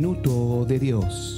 Minuto de Dios.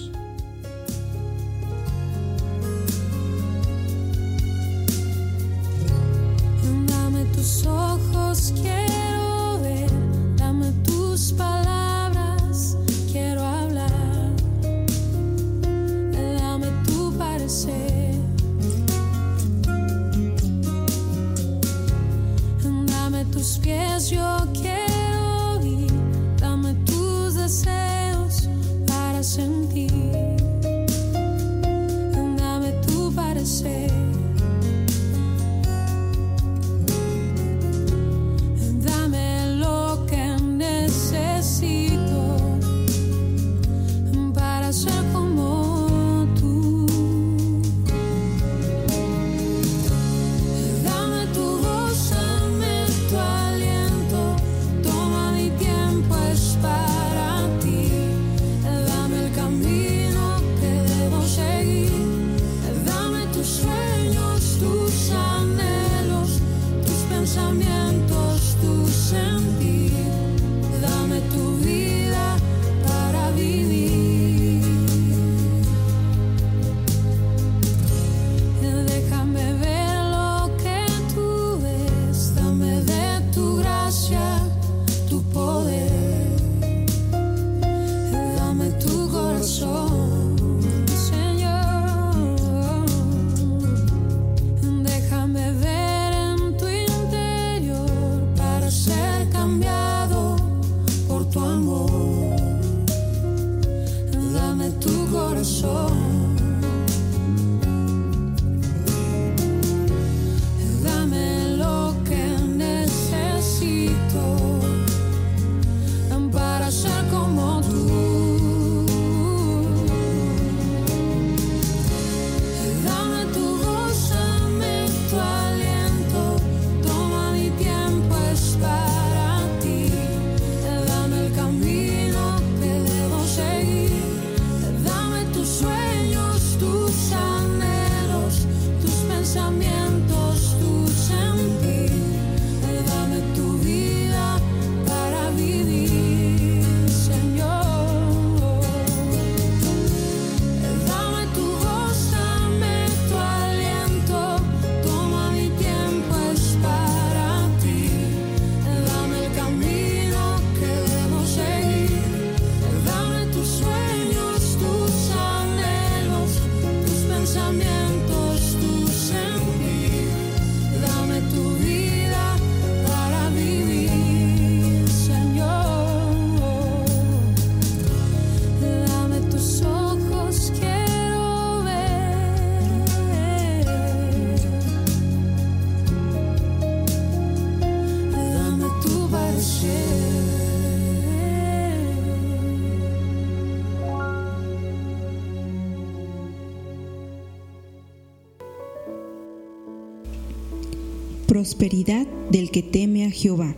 Prosperidad del que teme a Jehová.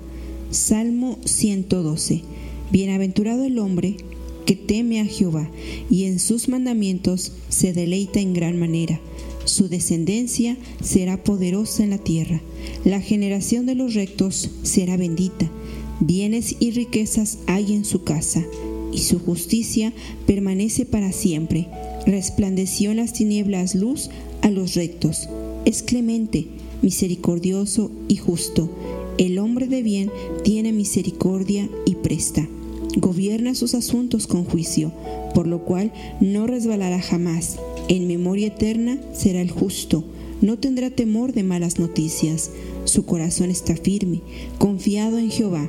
Salmo 112. Bienaventurado el hombre que teme a Jehová y en sus mandamientos se deleita en gran manera. Su descendencia será poderosa en la tierra. La generación de los rectos será bendita. Bienes y riquezas hay en su casa, y su justicia permanece para siempre. Resplandeció en las tinieblas luz a los rectos. Es clemente, misericordioso y justo. El hombre de bien tiene misericordia y presta. Gobierna sus asuntos con juicio, por lo cual no resbalará jamás. En memoria eterna será el justo. No tendrá temor de malas noticias. Su corazón está firme, confiado en Jehová.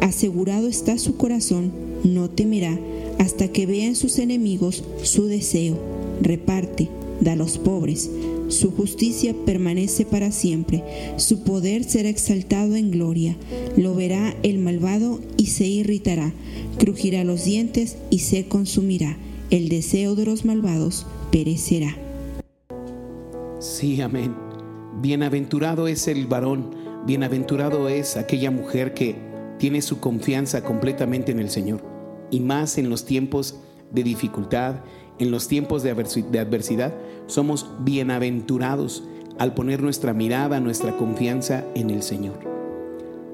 Asegurado está su corazón, no temerá hasta que vea en sus enemigos su deseo. Reparte, da a los pobres. Su justicia permanece para siempre, su poder será exaltado en gloria. Lo verá el malvado y se irritará, crujirá los dientes y se consumirá. El deseo de los malvados perecerá. Sí, amén. Bienaventurado es el varón, bienaventurado es aquella mujer que tiene su confianza completamente en el Señor, y más en los tiempos de dificultad, en los tiempos de adversi- de adversidad, somos bienaventurados al poner nuestra mirada, nuestra confianza en el Señor.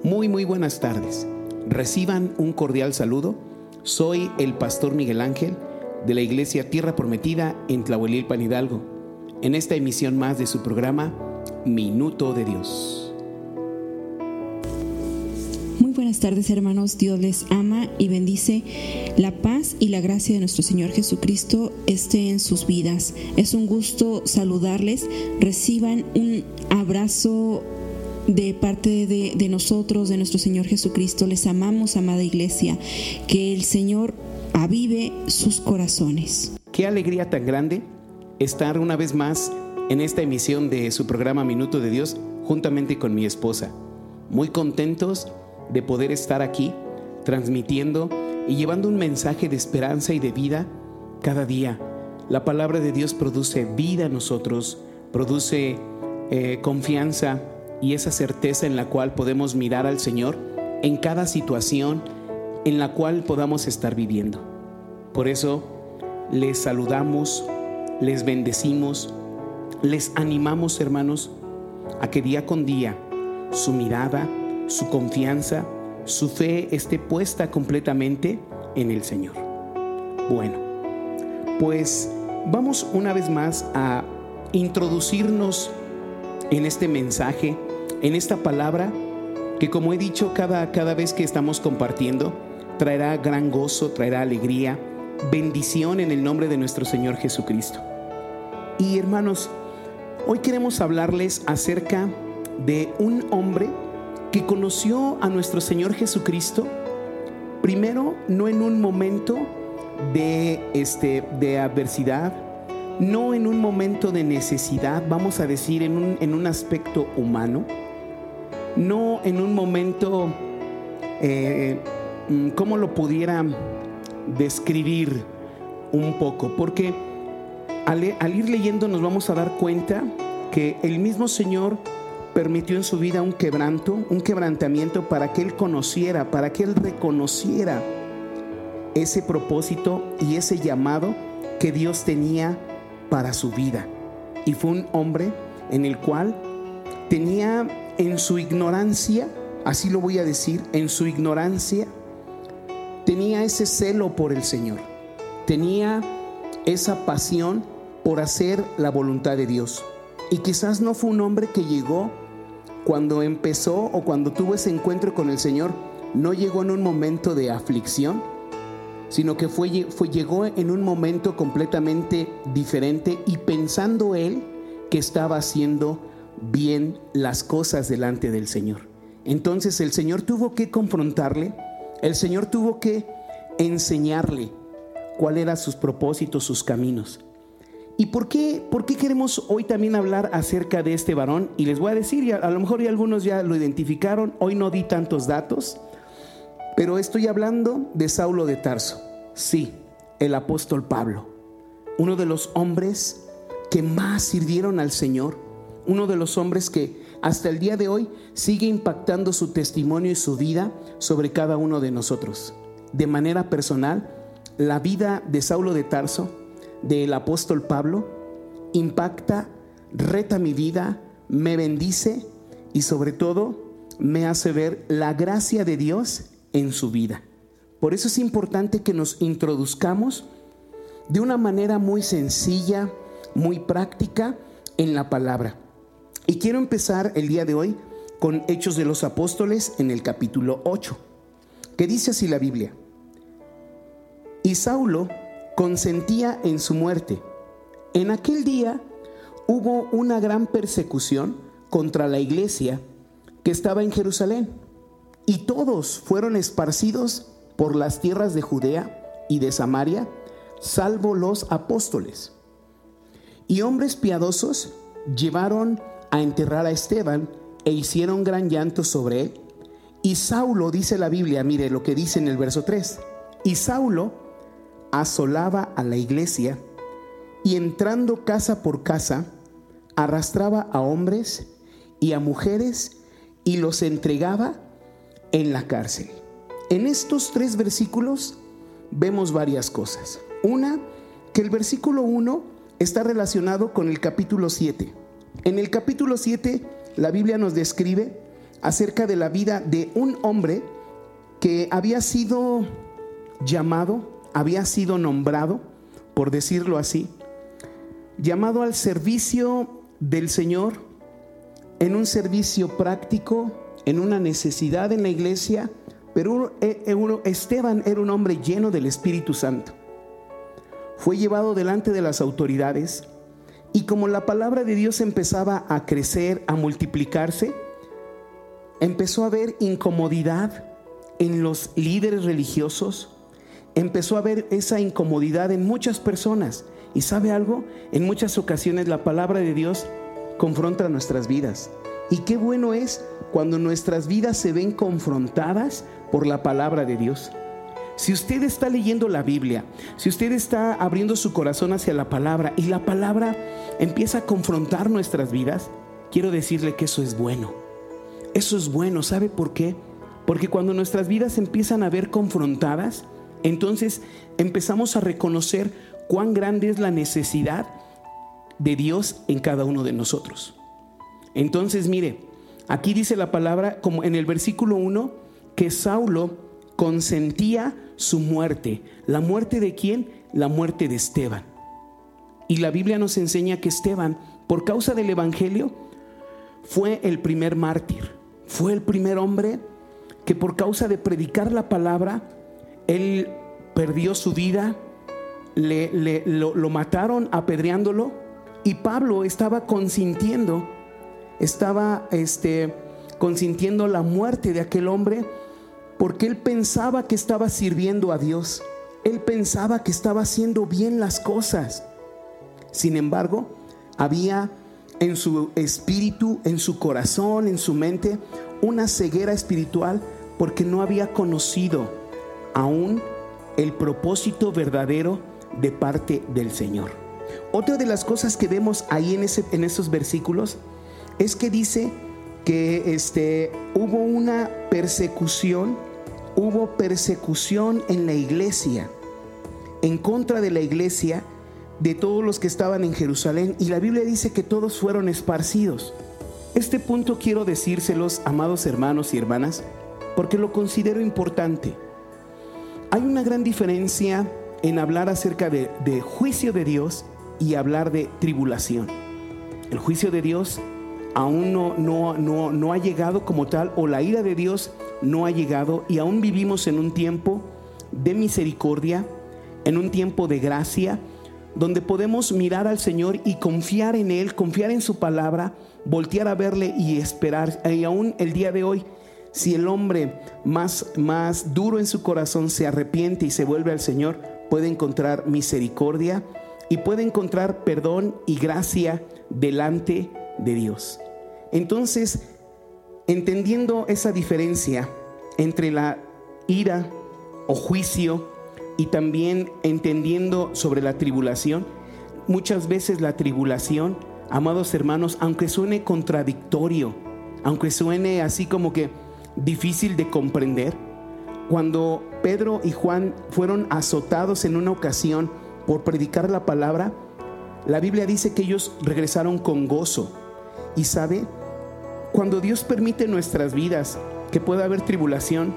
Muy, muy buenas tardes. Reciban un cordial saludo. Soy el pastor Miguel Ángel de la iglesia Tierra Prometida en Tlahuelilpan Hidalgo, en esta emisión más de su programa Minuto de Dios. Buenas tardes hermanos, Dios les ama y bendice. La paz y la gracia de nuestro Señor Jesucristo esté en sus vidas. Es un gusto saludarles. Reciban un abrazo de parte de, de nosotros, de nuestro Señor Jesucristo. Les amamos, amada iglesia. Que el Señor avive sus corazones. Qué alegría tan grande estar una vez más en esta emisión de su programa Minuto de Dios juntamente con mi esposa. Muy contentos de poder estar aquí transmitiendo y llevando un mensaje de esperanza y de vida cada día. La palabra de Dios produce vida en nosotros, produce eh, confianza y esa certeza en la cual podemos mirar al Señor en cada situación en la cual podamos estar viviendo. Por eso les saludamos, les bendecimos, les animamos hermanos a que día con día su mirada, su confianza, su fe esté puesta completamente en el Señor. Bueno, pues vamos una vez más a introducirnos en este mensaje, en esta palabra que como he dicho cada, cada vez que estamos compartiendo, traerá gran gozo, traerá alegría, bendición en el nombre de nuestro Señor Jesucristo. Y hermanos, hoy queremos hablarles acerca de un hombre que conoció a nuestro Señor Jesucristo, primero no en un momento de, este, de adversidad, no en un momento de necesidad, vamos a decir, en un, en un aspecto humano, no en un momento, eh, mm, ¿cómo lo pudiera describir un poco? Porque al, al ir leyendo nos vamos a dar cuenta que el mismo Señor permitió en su vida un quebranto, un quebrantamiento para que Él conociera, para que Él reconociera ese propósito y ese llamado que Dios tenía para su vida. Y fue un hombre en el cual tenía en su ignorancia, así lo voy a decir, en su ignorancia, tenía ese celo por el Señor, tenía esa pasión por hacer la voluntad de Dios. Y quizás no fue un hombre que llegó cuando empezó o cuando tuvo ese encuentro con el Señor, no llegó en un momento de aflicción, sino que fue, llegó en un momento completamente diferente y pensando él que estaba haciendo bien las cosas delante del Señor. Entonces el Señor tuvo que confrontarle, el Señor tuvo que enseñarle cuáles eran sus propósitos, sus caminos. ¿Y por qué, por qué queremos hoy también hablar acerca de este varón? Y les voy a decir, y a, a lo mejor ya algunos ya lo identificaron, hoy no di tantos datos, pero estoy hablando de Saulo de Tarso. Sí, el apóstol Pablo, uno de los hombres que más sirvieron al Señor, uno de los hombres que hasta el día de hoy sigue impactando su testimonio y su vida sobre cada uno de nosotros. De manera personal, la vida de Saulo de Tarso, del apóstol Pablo, impacta, reta mi vida, me bendice y sobre todo me hace ver la gracia de Dios en su vida. Por eso es importante que nos introduzcamos de una manera muy sencilla, muy práctica en la palabra. Y quiero empezar el día de hoy con Hechos de los Apóstoles en el capítulo 8, que dice así la Biblia. Y Saulo consentía en su muerte. En aquel día hubo una gran persecución contra la iglesia que estaba en Jerusalén y todos fueron esparcidos por las tierras de Judea y de Samaria, salvo los apóstoles. Y hombres piadosos llevaron a enterrar a Esteban e hicieron gran llanto sobre él. Y Saulo, dice la Biblia, mire lo que dice en el verso 3, y Saulo asolaba a la iglesia y entrando casa por casa, arrastraba a hombres y a mujeres y los entregaba en la cárcel. En estos tres versículos vemos varias cosas. Una, que el versículo 1 está relacionado con el capítulo 7. En el capítulo 7 la Biblia nos describe acerca de la vida de un hombre que había sido llamado, había sido nombrado, por decirlo así, llamado al servicio del Señor, en un servicio práctico, en una necesidad en la iglesia, pero eh, Esteban era un hombre lleno del Espíritu Santo. Fue llevado delante de las autoridades y como la palabra de Dios empezaba a crecer, a multiplicarse, empezó a haber incomodidad en los líderes religiosos, empezó a haber esa incomodidad en muchas personas. Y sabe algo, en muchas ocasiones la palabra de Dios confronta nuestras vidas. Y qué bueno es cuando nuestras vidas se ven confrontadas por la palabra de Dios. Si usted está leyendo la Biblia, si usted está abriendo su corazón hacia la palabra y la palabra empieza a confrontar nuestras vidas, quiero decirle que eso es bueno. Eso es bueno, ¿sabe por qué? Porque cuando nuestras vidas empiezan a ver confrontadas, entonces empezamos a reconocer cuán grande es la necesidad de Dios en cada uno de nosotros. Entonces, mire, aquí dice la palabra, como en el versículo 1, que Saulo consentía su muerte. ¿La muerte de quién? La muerte de Esteban. Y la Biblia nos enseña que Esteban, por causa del Evangelio, fue el primer mártir. Fue el primer hombre que por causa de predicar la palabra, él perdió su vida, le, lo, lo mataron apedreándolo y Pablo estaba consintiendo, estaba este, consintiendo la muerte de aquel hombre porque él pensaba que estaba sirviendo a Dios. Él pensaba que estaba haciendo bien las cosas. Sin embargo, había en su espíritu, en su corazón, en su mente, una ceguera espiritual porque no había conocido aún el propósito verdadero de parte del Señor. Otra de las cosas que vemos ahí en, ese, en esos versículos es que dice que este, hubo una persecución hubo persecución en la iglesia, en contra de la iglesia, de todos los que estaban en Jerusalén. Y la Biblia dice que todos fueron esparcidos. Este punto quiero decírselos, amados hermanos y hermanas, porque lo considero importante. Hay una gran diferencia en hablar acerca de, juicio de Dios y hablar de tribulación. El juicio de Dios aún no, no ha llegado como tal, o la ira de Dios no ha llegado y aún vivimos en un tiempo de misericordia, en un tiempo de gracia, donde podemos mirar al Señor y confiar en Él, confiar en su palabra, voltear a verle y esperar. Y aún el día de hoy, si el hombre más, más duro en su corazón se arrepiente y se vuelve al Señor, puede encontrar misericordia y puede encontrar perdón y gracia delante de Dios. Entonces, entendiendo esa diferencia entre la ira o juicio y también entendiendo sobre la tribulación, muchas veces la tribulación, amados hermanos, aunque suene contradictorio, aunque suene así como que difícil de comprender, cuando Pedro y Juan fueron azotados en una ocasión por predicar la palabra, la Biblia dice que ellos regresaron con gozo. Y sabe, cuando Dios permite nuestras vidas que pueda haber tribulación,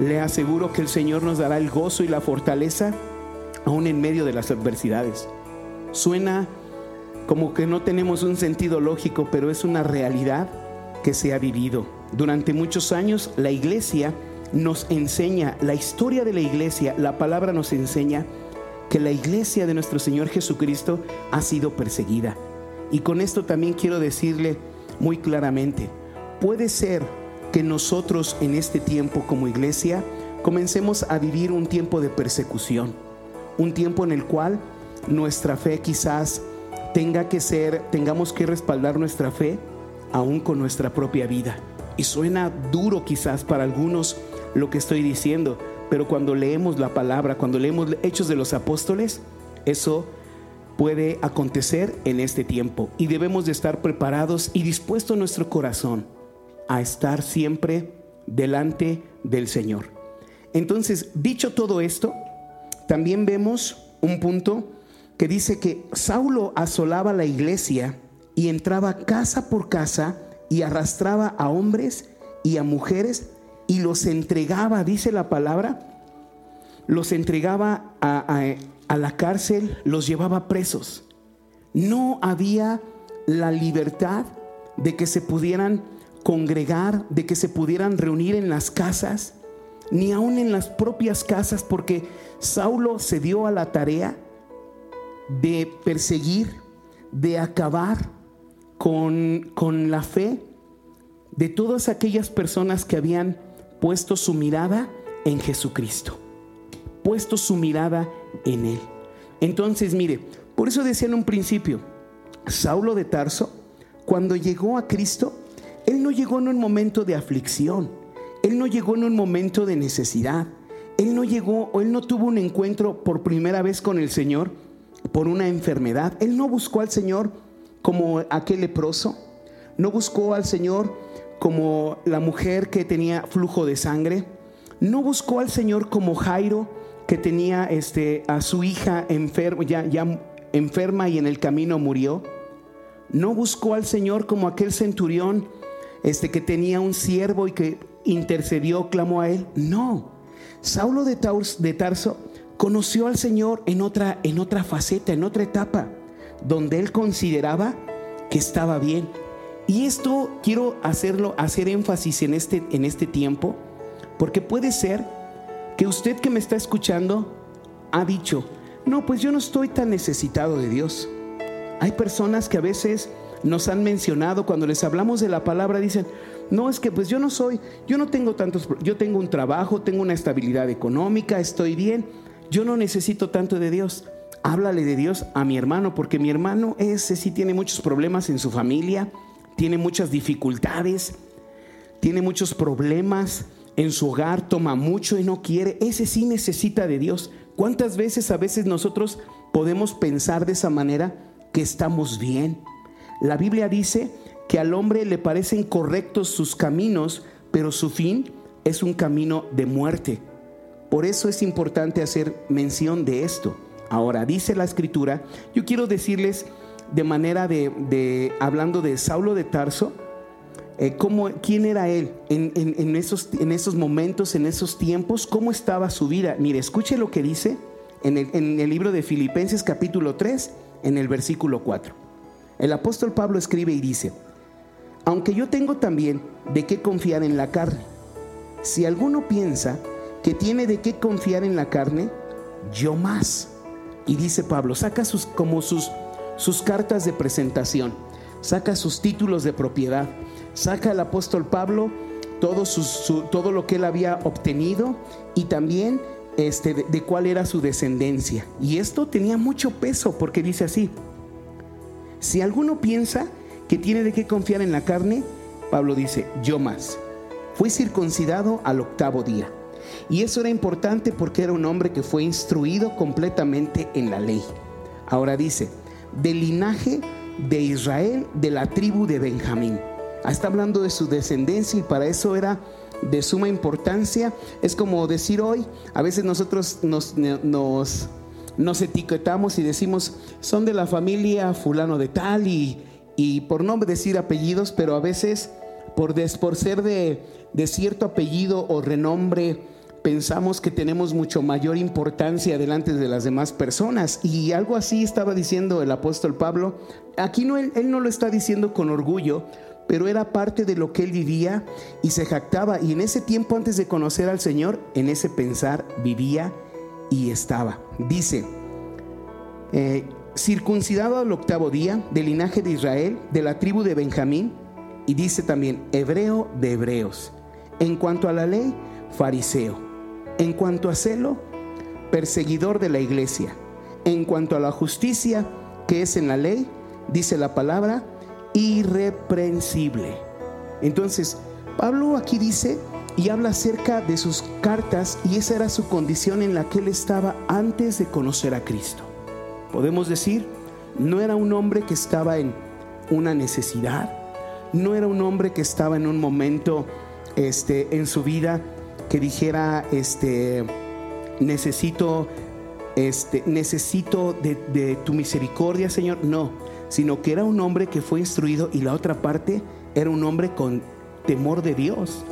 le aseguro que el Señor nos dará el gozo y la fortaleza aún en medio de las adversidades. Suena como que no tenemos un sentido lógico, pero es una realidad que se ha vivido. Durante muchos años la iglesia nos enseña, la historia de la iglesia, la palabra nos enseña que la iglesia de nuestro Señor Jesucristo ha sido perseguida. Y con esto también quiero decirle muy claramente, puede ser que nosotros en este tiempo como iglesia comencemos a vivir un tiempo de persecución, un tiempo en el cual nuestra fe quizás tenga que ser, tengamos que respaldar nuestra fe aún con nuestra propia vida. Y suena duro quizás para algunos lo que estoy diciendo, pero cuando leemos la palabra, cuando leemos Hechos de los Apóstoles, eso puede acontecer en este tiempo y debemos de estar preparados y dispuesto nuestro corazón a estar siempre delante del Señor. Entonces, dicho todo esto, también vemos un punto que dice que Saulo asolaba la iglesia y entraba casa por casa y arrastraba a hombres y a mujeres y los entregaba, dice la palabra, los entregaba a, la cárcel, los llevaba presos. No había la libertad de que se pudieran congregar, de que se pudieran reunir en las casas, ni aún en las propias casas, porque Saulo se dio a la tarea de perseguir, de acabar con, con la fe de todas aquellas personas que habían puesto su mirada en Jesucristo, puesto su mirada en Él. Entonces, mire, por eso decía en un principio, Saulo de Tarso, cuando llegó a Cristo, él no llegó en un momento de aflicción, él no llegó en un momento de necesidad, él no llegó o él no tuvo un encuentro por primera vez con el Señor por una enfermedad, él no buscó al Señor como aquel leproso, no buscó al Señor como la mujer que tenía flujo de sangre, no buscó al Señor como Jairo que tenía este, a su hija enferma, ya, ya enferma y en el camino murió. No buscó al Señor como aquel centurión este, que tenía un siervo y que intercedió, clamó a él. No. Saulo de, Tarso conoció al Señor en otra, en otra faceta, en otra etapa, donde él consideraba que estaba bien. Y esto quiero hacerlo, hacer énfasis en este, en este tiempo, porque puede ser que usted que me está escuchando ha dicho, no, pues yo no estoy tan necesitado de Dios. Hay personas que a veces nos han mencionado cuando les hablamos de la palabra, dicen, no, es que pues yo no soy, yo no tengo tantos, yo tengo un trabajo, tengo una estabilidad económica, estoy bien, yo no necesito tanto de Dios. Háblale de Dios a mi hermano, porque mi hermano ese sí tiene muchos problemas en su familia, tiene muchas dificultades, tiene muchos problemas en su hogar, toma mucho y no quiere. Ese sí necesita de Dios. ¿Cuántas veces a veces nosotros podemos pensar de esa manera que estamos bien? La Biblia dice que al hombre le parecen correctos sus caminos, pero su fin es un camino de muerte. Por eso es importante hacer mención de esto. Ahora, dice la escritura, yo quiero decirles de manera de, hablando de Saulo de Tarso, eh, cómo, quién era él en, esos, en esos momentos, en esos tiempos, cómo estaba su vida. Mire, escuche lo que dice en el, en el libro de Filipenses capítulo 3, en el versículo 4. El apóstol Pablo escribe y dice, aunque yo tengo también de qué confiar en la carne, si alguno piensa que tiene de qué confiar en la carne, yo más. Y dice Pablo, saca sus, como sus, sus cartas de presentación, saca sus títulos de propiedad, saca el apóstol Pablo todo, su, todo lo que él había obtenido y también este, de, de cuál era su descendencia. Y esto tenía mucho peso porque dice así, si alguno piensa que tiene de qué confiar en la carne, Pablo dice, yo más. Fui circuncidado al octavo día. Y eso era importante porque era un hombre que fue instruido completamente en la ley. Ahora dice, del linaje de Israel, de la tribu de Benjamín. Ah, está hablando de su descendencia y para eso era de suma importancia. Es como decir hoy, a veces nosotros nos, nos, nos etiquetamos y decimos, son de la familia fulano de tal y, y por no decir apellidos, pero a veces por, des, por ser de, de cierto apellido o renombre, pensamos que tenemos mucho mayor importancia delante de las demás personas. Y algo así estaba diciendo el apóstol Pablo. Aquí no, él, no lo está diciendo con orgullo, pero era parte de lo que él vivía y se jactaba. Y en ese tiempo antes de conocer al Señor, en ese pensar vivía y estaba. Dice, eh, circuncidado al octavo día, del linaje de Israel, de la tribu de Benjamín, y dice también, hebreo de hebreos. En cuanto a la ley, fariseo. En cuanto a celo, perseguidor de la iglesia. En cuanto a la justicia que es en la ley, dice la palabra, irreprensible. Entonces, Pablo aquí dice y habla acerca de sus cartas y esa era su condición en la que él estaba antes de conocer a Cristo. Podemos decir, no era un hombre que estaba en una necesidad, no era un hombre que estaba en un momento este, en su vida que dijera, este, necesito, este, necesito de, de tu misericordia, Señor. No, sino que era un hombre que fue instruido y la otra parte era un hombre con temor de Dios,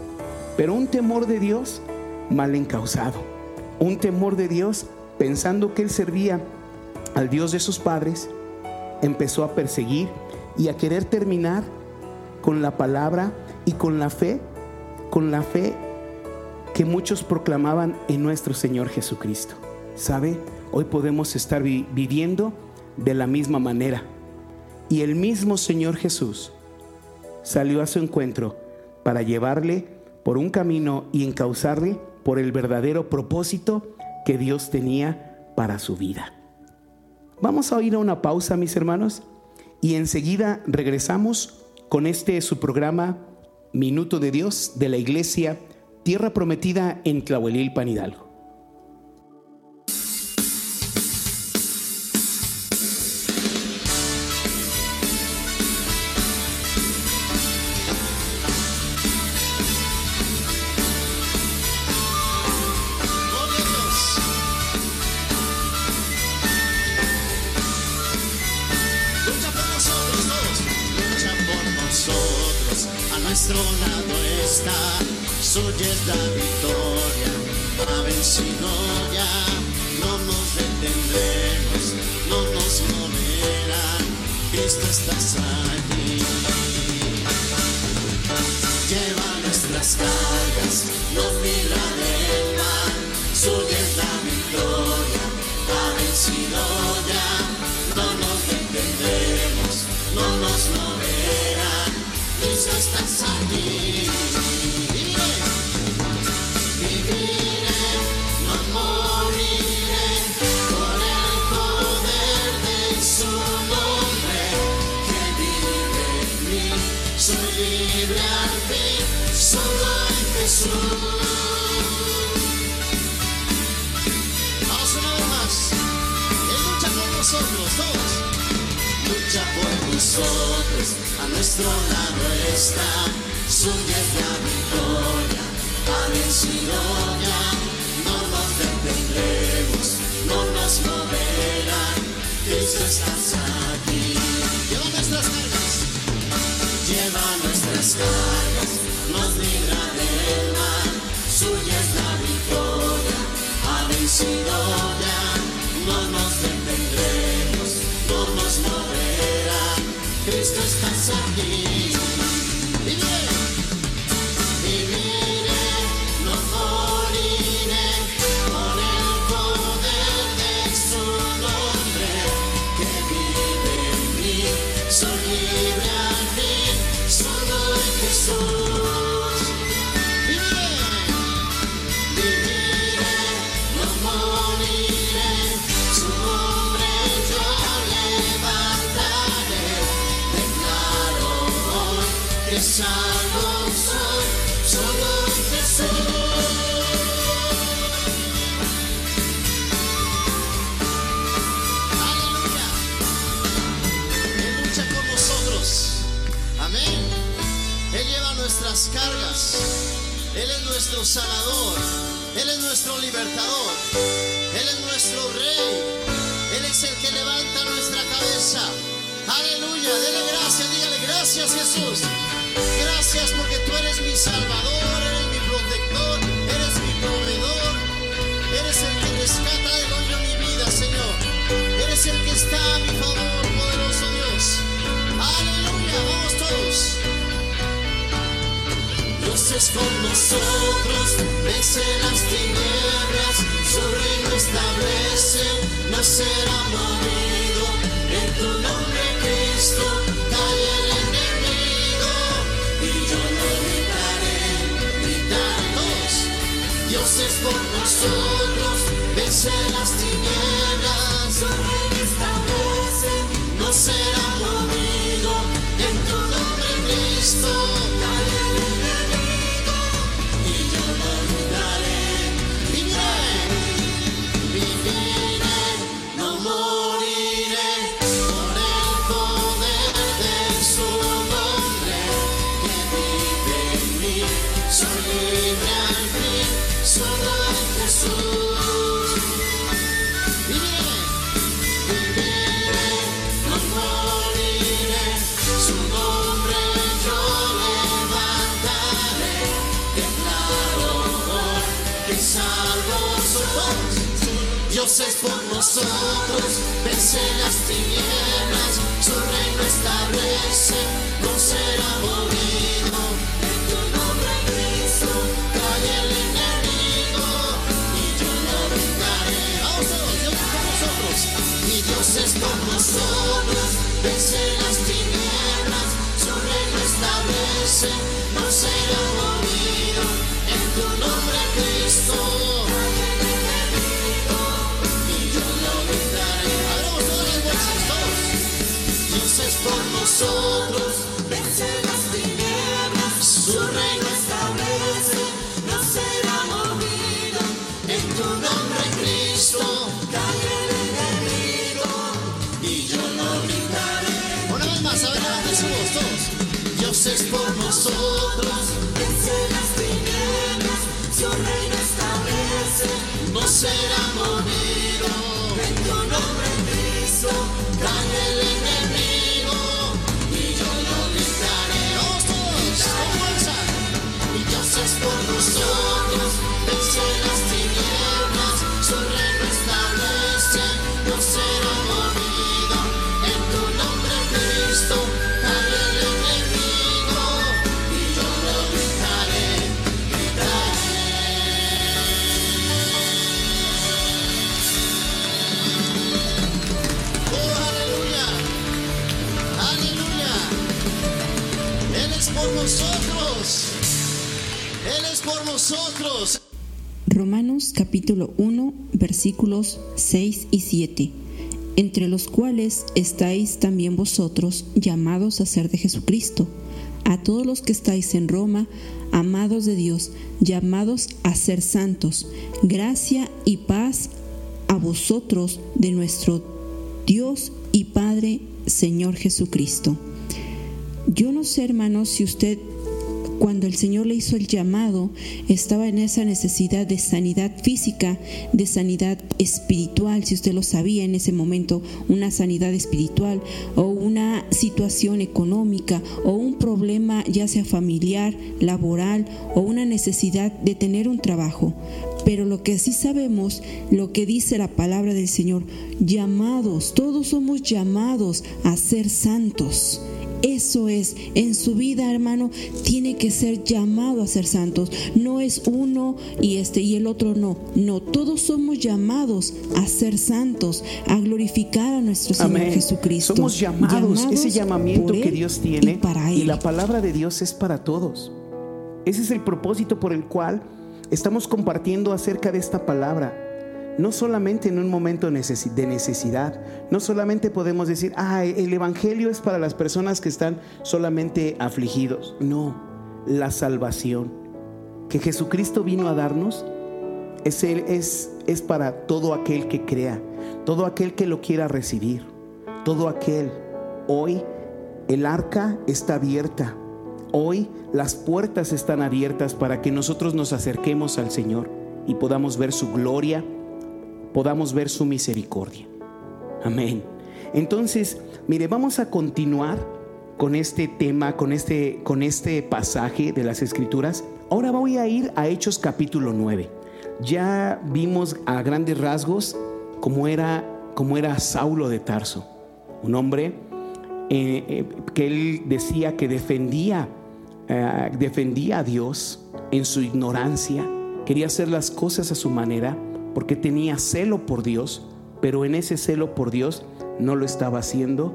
pero un temor de Dios mal encausado, un temor de Dios pensando que él servía al Dios de sus padres, empezó a perseguir y a querer terminar con la palabra y con la fe, con la fe que muchos proclamaban en nuestro Señor Jesucristo. ¿Sabe? Hoy podemos estar vi- viviendo de la misma manera. Y el mismo Señor Jesús salió a su encuentro para llevarle por un camino y encauzarle por el verdadero propósito que Dios tenía para su vida. Vamos a ir a una pausa, mis hermanos, y enseguida regresamos con este su programa Minuto de Dios de la Iglesia Tierra Prometida en Tlahuelilpan Hidalgo. Estás aquí. Lleva nuestras cargas lleva nuestras cargas, nos libra del mal, suya es la victoria, ha vencido nuestro sanador. Él es nuestro libertador. Él es nuestro rey. Él es el que levanta nuestra cabeza. Aleluya. Dele gracias. Dígale gracias Jesús. Gracias porque tú eres mi salvador. Eres mi protector. Eres mi proveedor. Eres el que rescata del hoyo mi vida, Señor. Eres el que está a mi Dios es con nosotros, vence las tinieblas, su reino establece, no será movido. En tu nombre, Cristo, cae el enemigo, y yo lo gritaré, todos. Dios es por nosotros, vence las tinieblas, su reino establece, no será movido. Cristo. Nosotros, vence las tinieblas, su reino establece, no será movido. En tu nombre, Cristo, cae el enemigo y yo lo brindaré. Vamos todos, Dios por nosotros, y Dios es por nosotros, vence las tinieblas, su reino establece, nosotros, vence las tinieblas, su reino establece, no será movido. En tu nombre, Cristo, cae el enemigo y yo lo brindaré. Una vez más, a ver, voz, todos. Dios es por nosotros, vence las tinieblas, su reino establece, no será por nosotros, vence Romanos capítulo 1 versículos 6 y 7, entre los cuales estáis también vosotros llamados a ser de Jesucristo, a todos los que estáis en Roma, amados de Dios, llamados a ser santos, gracia y paz a vosotros de nuestro Dios y Padre, Señor Jesucristo. Yo no sé, hermanos, si usted cuando el Señor le hizo el llamado, estaba en esa necesidad de sanidad física, de sanidad espiritual, si usted lo sabía en ese momento, una sanidad espiritual o una situación económica o un problema ya sea familiar, laboral o una necesidad de tener un trabajo. Pero lo que sí sabemos, lo que dice la palabra del Señor, llamados, todos somos llamados a ser santos. Eso es, en su vida, hermano, tiene que ser llamado a ser santos. No es uno y este y el otro no. No, todos somos llamados a ser santos, a glorificar a nuestro Señor Amén. Jesucristo. Somos llamados, ese llamamiento que Dios y tiene para y Él. la palabra de Dios es para todos. Ese es el propósito por el cual estamos compartiendo acerca de esta palabra. No solamente en un momento de necesidad, no solamente podemos decir, ah, el Evangelio es para las personas que están solamente afligidos. No, la salvación que Jesucristo vino a darnos es, es, es para todo aquel que crea, todo aquel que lo quiera recibir, todo aquel. Hoy el arca está abierta, hoy las puertas están abiertas para que nosotros nos acerquemos al Señor y podamos ver su gloria, podamos ver su misericordia. Amén. Entonces, mire, vamos a continuar con este tema, con este, con este pasaje de las Escrituras. Ahora voy a ir a Hechos capítulo 9. Ya vimos a grandes rasgos cómo era, cómo era Saulo de Tarso, un hombre eh, eh, que él decía que defendía, eh, defendía a Dios en su ignorancia, quería hacer las cosas a su manera porque tenía celo por Dios, pero en ese celo por Dios no lo estaba haciendo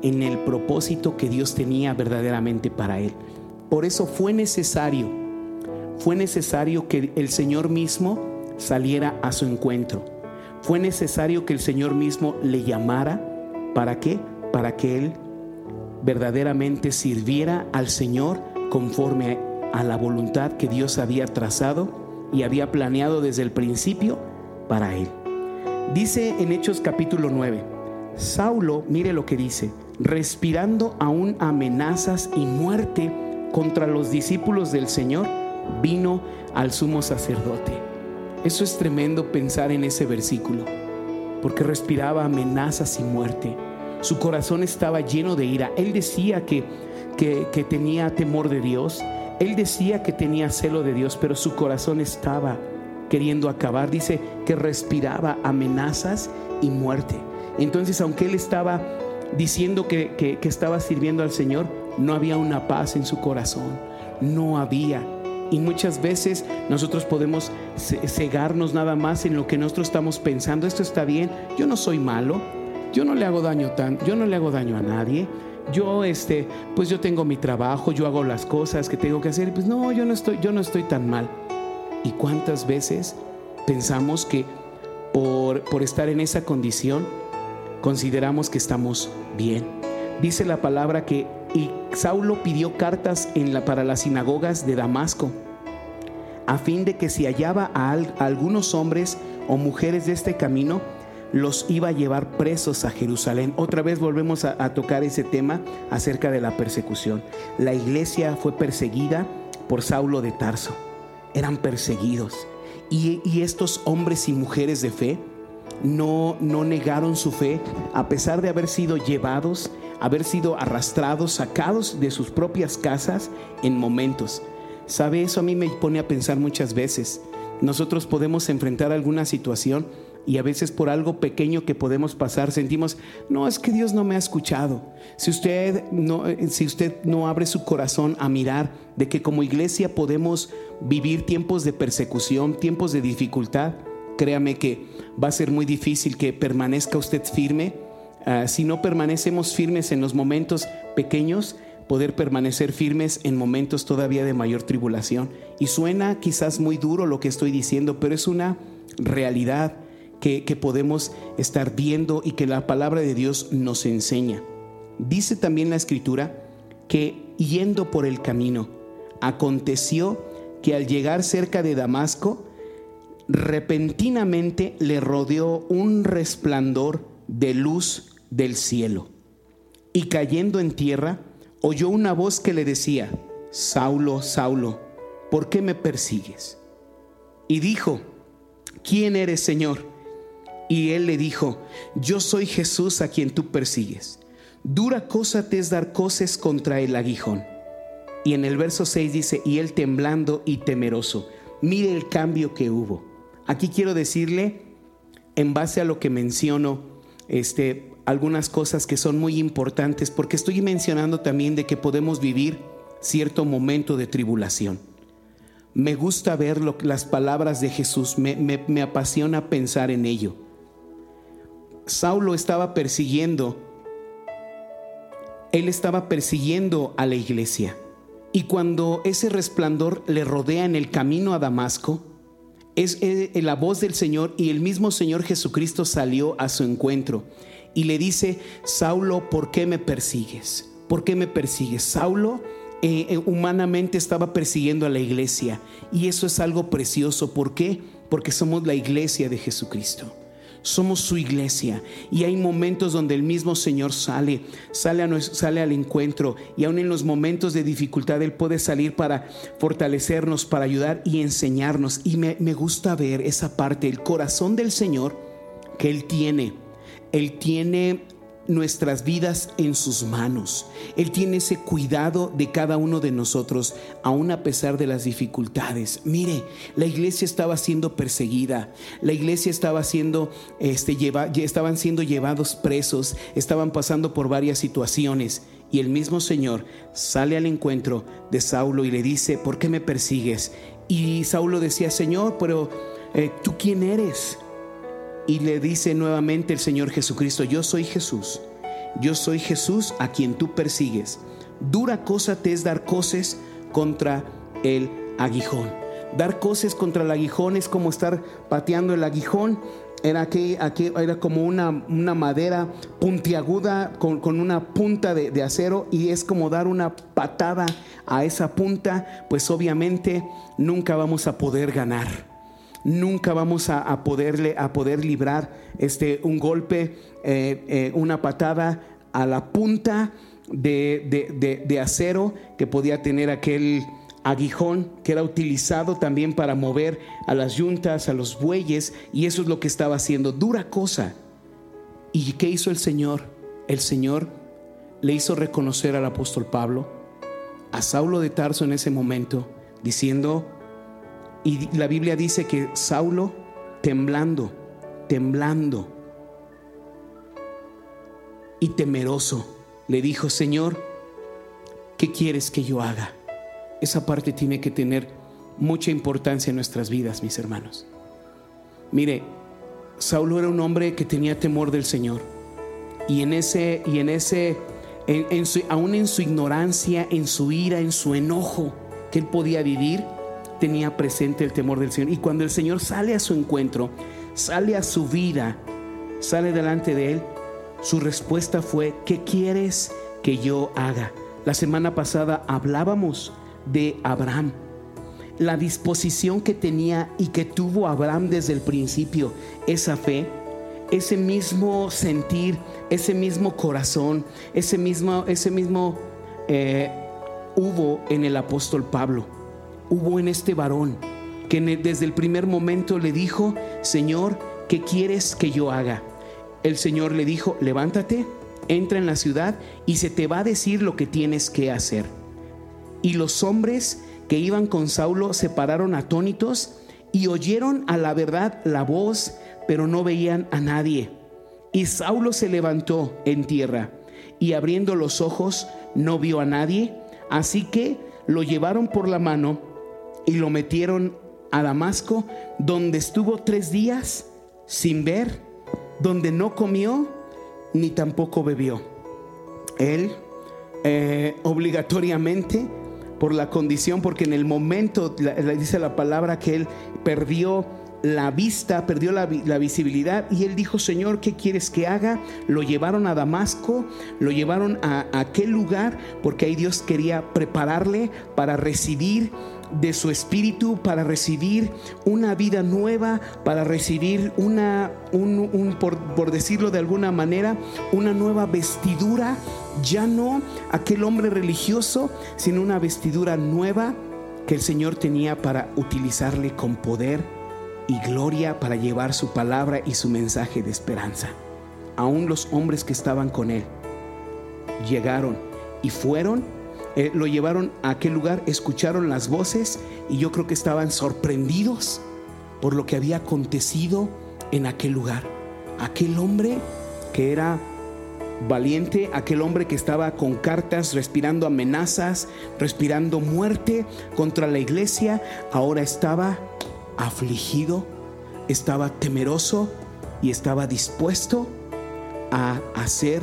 en el propósito que Dios tenía verdaderamente para él. Por eso fue necesario, fue necesario que el Señor mismo saliera a su encuentro. Fue necesario que el Señor mismo le llamara. ¿Para qué? Para que él verdaderamente sirviera al Señor conforme a la voluntad que Dios había trazado y había planeado desde el principio para él. Dice en Hechos capítulo 9, Saulo, mire lo que dice, respirando aún amenazas y muerte contra los discípulos del Señor, vino al sumo sacerdote. Eso es tremendo pensar en ese versículo, porque respiraba amenazas y muerte. Su corazón estaba lleno de ira. Él decía que, que, que tenía temor de Dios, él decía que tenía celo de Dios, pero su corazón estaba queriendo acabar. Dice que respiraba amenazas y muerte. Entonces, aunque él estaba diciendo que, que, estaba sirviendo al Señor, no había una paz en su corazón. No había. Y muchas veces nosotros podemos cegarnos nada más en lo que nosotros estamos pensando. Esto está bien. Yo no soy malo. Yo no le hago daño tan, yo no le hago daño a nadie. Yo este, pues yo tengo mi trabajo, yo hago las cosas que tengo que hacer. Pues no, yo no estoy, yo no estoy tan mal. ¿Y cuántas veces pensamos que por, por estar en esa condición consideramos que estamos bien? Dice la palabra que Saulo pidió cartas para las sinagogas de Damasco, a fin de que si hallaba a, al, a algunos hombres o mujeres de este camino, los iba a llevar presos a Jerusalén. Otra vez volvemos a, a, tocar ese tema acerca de la persecución. La iglesia fue perseguida por Saulo de Tarso. Eran perseguidos. Y, estos hombres y mujeres de fe no, no negaron su fe a pesar de haber sido llevados, haber sido arrastrados, sacados de sus propias casas en momentos. ¿Sabe? Eso a mí me pone a pensar muchas veces. Nosotros podemos enfrentar alguna situación y a veces por algo pequeño que podemos pasar sentimos, no, es que Dios no me ha escuchado. Si usted no, si usted no abre su corazón a mirar de que como iglesia podemos vivir tiempos de persecución, tiempos de dificultad, créame que va a ser muy difícil que permanezca usted firme. Uh, si no permanecemos firmes en los momentos pequeños, poder permanecer firmes en momentos todavía de mayor tribulación. Y suena quizás muy duro lo que estoy diciendo, pero es una realidad que, que, podemos estar viendo y que la palabra de Dios nos enseña. Dice también la escritura que yendo por el camino, aconteció que al llegar cerca de Damasco, repentinamente le rodeó un resplandor de luz del cielo. Y cayendo en tierra, oyó una voz que le decía, Saulo, Saulo, ¿por qué me persigues? Y dijo, ¿quién eres, Señor? Y él le dijo, yo soy Jesús a quien tú persigues. Dura cosa te es dar coces contra el aguijón. Y en el verso 6 dice, y él temblando y temeroso. Mire el cambio que hubo. Aquí quiero decirle, en base a lo que menciono, este, algunas cosas que son muy importantes, porque estoy mencionando también de que podemos vivir cierto momento de tribulación. Me gusta ver lo, las palabras de Jesús, me, me, me apasiona pensar en ello. Saulo estaba persiguiendo, él estaba persiguiendo a la iglesia. Y cuando ese resplandor le rodea en el camino a Damasco, es, es la voz del Señor y el mismo Señor Jesucristo salió a su encuentro y le dice, Saulo, ¿por qué me persigues? ¿Por qué me persigues? Saulo eh, eh, humanamente estaba persiguiendo a la iglesia y eso es algo precioso. ¿Por qué? Porque somos la iglesia de Jesucristo somos su iglesia y hay momentos donde el mismo Señor sale, sale, a, sale al encuentro y aún en los momentos de dificultad Él puede salir para fortalecernos, para ayudar y enseñarnos. Y me, me gusta ver esa parte, el corazón del Señor que Él tiene. Él tiene nuestras vidas en sus manos. Él tiene ese cuidado de cada uno de nosotros, aun a pesar de las dificultades. Mire, la iglesia estaba siendo perseguida, la iglesia estaba siendo, este, lleva, estaban siendo llevados presos, estaban pasando por varias situaciones. Y el mismo Señor sale al encuentro de Saulo y le dice, ¿por qué me persigues? Y Saulo decía, Señor, pero eh, ¿tú quién eres? Y le dice nuevamente el Señor Jesucristo, yo soy Jesús, yo soy Jesús a quien tú persigues. Dura cosa te es dar coces contra el aguijón. Dar coces contra el aguijón es como estar pateando el aguijón era, aquí, era como una, madera puntiaguda con, con una punta de, de acero y es como dar una patada a esa punta, pues obviamente nunca vamos a poder ganar. Nunca vamos a, poderle, a poder librar este, un golpe, eh, eh, una patada a la punta de, de- de- de acero que podía tener aquel aguijón que era utilizado también para mover a las yuntas, a los bueyes, y eso es lo que estaba haciendo. Dura cosa. ¿Y qué hizo el Señor? El Señor le hizo reconocer al apóstol Pablo, a Saulo de Tarso en ese momento, diciendo, y la Biblia dice que Saulo, temblando, temblando y temeroso, le dijo, Señor, ¿qué quieres que yo haga? Esa parte tiene que tener mucha importancia en nuestras vidas, mis hermanos. Mire, Saulo era un hombre que tenía temor del Señor. Y en ese, y en ese, en, su- aún en su ignorancia, en su ira, en su enojo que él podía vivir, tenía presente el temor del Señor. Y cuando el Señor sale a su encuentro, sale a su vida, sale delante de él, su respuesta fue, ¿qué quieres que yo haga? La semana pasada hablábamos de Abraham, la disposición que tenía y que tuvo Abraham desde el principio, esa fe, ese mismo sentir, ese mismo corazón, ese mismo, ese mismo eh, hubo en el apóstol Pablo, hubo en este varón que desde el primer momento le dijo, Señor, ¿qué quieres que yo haga? El Señor le dijo, levántate, entra en la ciudad y se te va a decir lo que tienes que hacer. Y los hombres que iban con Saulo se pararon atónitos y oyeron a la verdad la voz, pero no veían a nadie. Y Saulo se levantó en tierra y abriendo los ojos no vio a nadie, así que lo llevaron por la mano y lo metieron a Damasco, donde estuvo tres días sin ver, donde no comió ni tampoco bebió. Él eh, obligatoriamente por la condición, porque en el momento, la- dice la palabra que él perdió la vista, perdió la visibilidad y él dijo, Señor, ¿qué quieres que haga? Lo llevaron a Damasco, lo llevaron a, a aquel lugar, porque ahí Dios quería prepararle para recibir de su espíritu, para recibir una vida nueva, para recibir una, un, por, por decirlo de alguna manera, una nueva vestidura, ya no aquel hombre religioso, sino una vestidura nueva que el Señor tenía para utilizarle con poder y gloria para llevar su palabra y su mensaje de esperanza. Aún los hombres que estaban con él llegaron y fueron, eh, lo llevaron a aquel lugar, escucharon las voces y yo creo que estaban sorprendidos por lo que había acontecido en aquel lugar. Aquel hombre que era valiente, aquel hombre que estaba con cartas, respirando amenazas, respirando muerte contra la iglesia, ahora estaba afligido, estaba temeroso y estaba dispuesto a hacer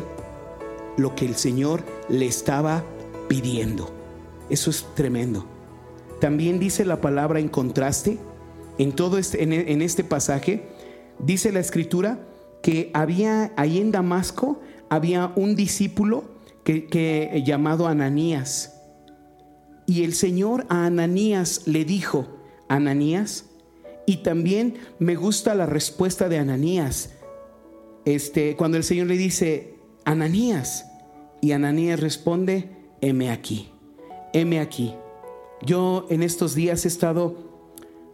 lo que el Señor le estaba pidiendo. Eso es tremendo. También dice la palabra en contraste, en todo este, en, este pasaje, dice la escritura que había ahí en Damasco, había un discípulo que, que- llamado Ananías. Y el Señor a Ananías le dijo, Ananías, y también me gusta la respuesta de Ananías. Este, cuando el Señor le dice, Ananías, y Ananías responde, heme aquí, heme aquí. Yo en estos días he estado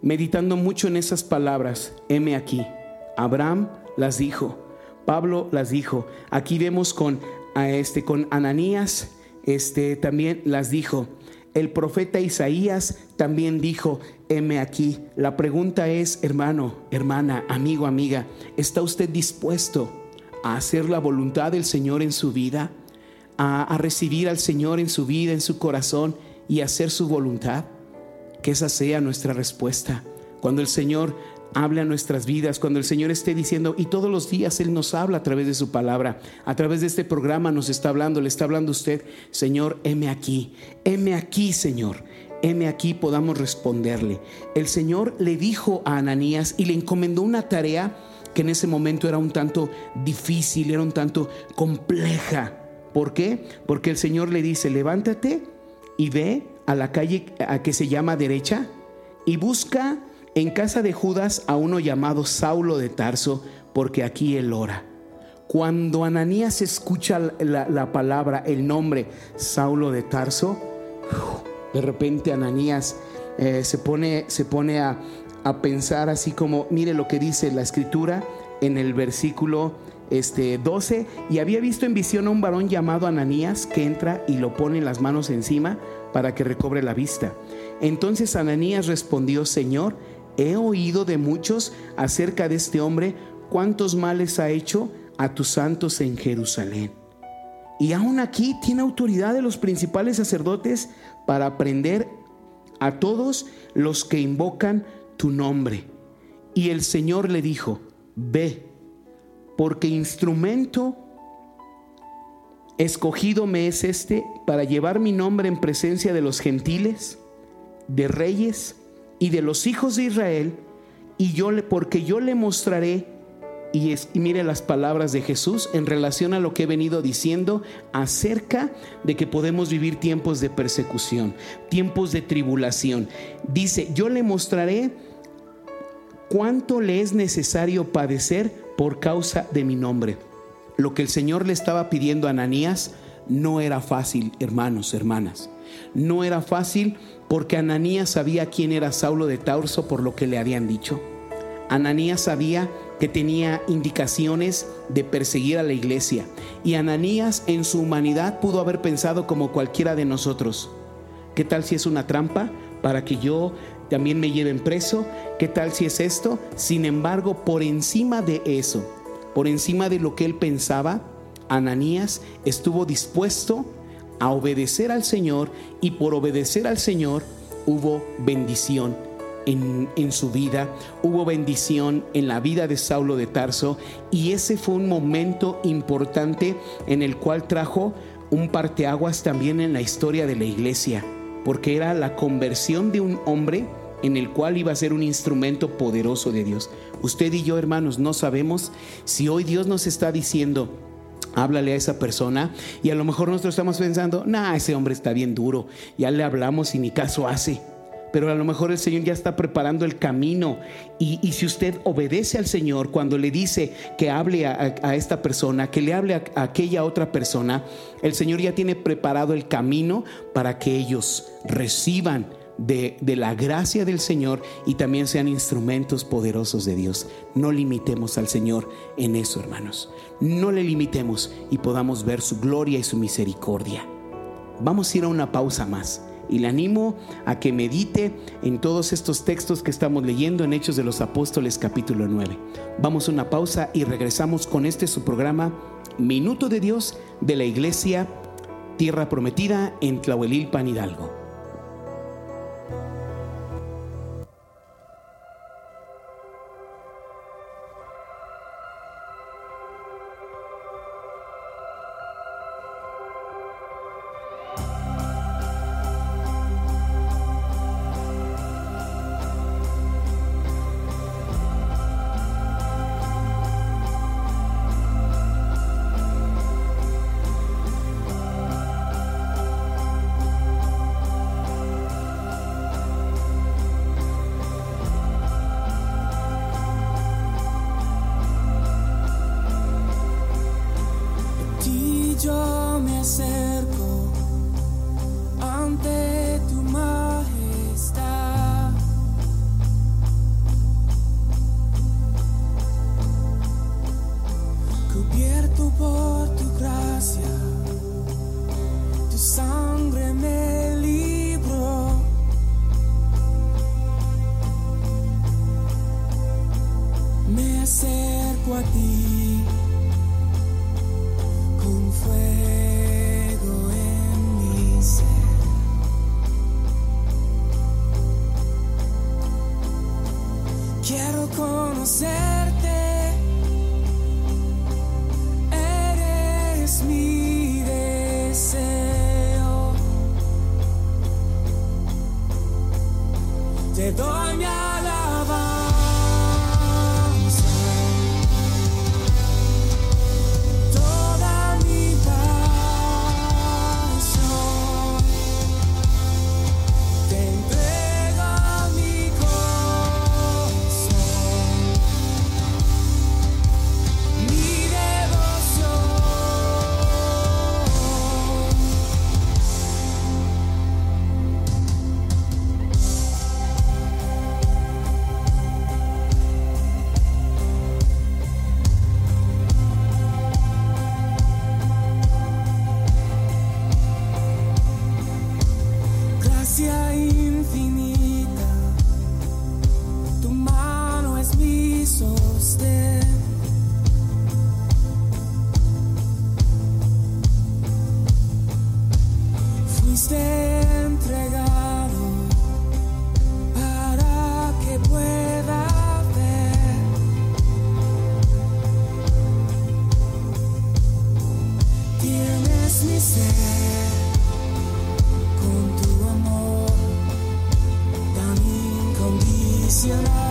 meditando mucho en esas palabras, heme aquí. Abraham las dijo, Pablo las dijo. Aquí vemos con este con Ananías, este también las dijo. El profeta Isaías también dijo, heme aquí. La pregunta es, hermano, hermana, amigo, amiga, ¿está usted dispuesto a hacer la voluntad del Señor en su vida? A, recibir al Señor en su vida, en su corazón y hacer su voluntad? Que esa sea nuestra respuesta. Cuando el Señor hable a nuestras vidas, cuando el Señor esté diciendo, y todos los días Él nos habla a través de su palabra, a través de este programa nos está hablando, le está hablando usted, Señor, heme aquí, heme aquí, Señor. Heme aquí podamos responderle. El Señor le dijo a Ananías y le encomendó una tarea que en ese momento era un tanto difícil, era un tanto compleja. ¿Por qué? Porque el Señor le dice, levántate y ve a la calle a que se llama derecha y busca en casa de Judas a uno llamado Saulo de Tarso, porque aquí él ora. Cuando Ananías escucha la, la palabra, el nombre Saulo de Tarso, de repente Ananías eh, se pone, se pone a, a pensar así como, mire lo que dice la escritura en el versículo este, 12, y había visto en visión a un varón llamado Ananías que entra y lo pone las manos encima para que recobre la vista. Entonces Ananías respondió, Señor, he oído de muchos acerca de este hombre, cuántos males ha hecho a tus santos en Jerusalén. Y aún aquí tiene autoridad de los principales sacerdotes para aprender a todos los que invocan tu nombre. Y el Señor le dijo, ve, porque instrumento escogido me es este para llevar mi nombre en presencia de los gentiles, de reyes y de los hijos de Israel, y yo le, porque yo le mostraré y, mire las palabras de Jesús en relación a lo que he venido diciendo acerca de que podemos vivir tiempos de persecución, tiempos de tribulación. Dice, yo le mostraré cuánto le es necesario padecer por causa de mi nombre. Lo que el Señor le estaba pidiendo a Ananías no era fácil, hermanos, hermanas. No era fácil porque Ananías sabía quién era Saulo de Tarso por lo que le habían dicho. Ananías sabía que tenía indicaciones de perseguir a la iglesia. Y Ananías en su humanidad pudo haber pensado como cualquiera de nosotros. ¿Qué tal si es una trampa para que yo también me lleven preso? ¿Qué tal si es esto? Sin embargo, por encima de eso, por encima de lo que él pensaba, Ananías estuvo dispuesto a obedecer al Señor y por obedecer al Señor hubo bendición en, en, su vida, hubo bendición en la vida de Saulo de Tarso y ese fue un momento importante en el cual trajo un parteaguas también en la historia de la iglesia, porque era la conversión de un hombre en el cual iba a ser un instrumento poderoso de Dios. Usted y yo, hermanos, no sabemos si hoy Dios nos está diciendo, háblale a esa persona y a lo mejor nosotros estamos pensando, nah, ese hombre está bien duro, ya le hablamos y ni caso hace pero a lo mejor el Señor ya está preparando el camino. Y, y si usted obedece al Señor cuando le dice que hable a, esta persona, que le hable a, aquella otra persona, el Señor ya tiene preparado el camino para que ellos reciban. De, la gracia del Señor y también sean instrumentos poderosos de Dios. No limitemos al Señor en eso, hermanos. No le limitemos y podamos ver su gloria y su misericordia. Vamos a ir a una pausa más y le animo a que medite en todos estos textos que estamos leyendo en Hechos de los Apóstoles capítulo 9. Vamos a una pausa y regresamos con este su programa Minuto de Dios de la Iglesia Tierra Prometida en Tlahuelilpan Hidalgo. traicionar.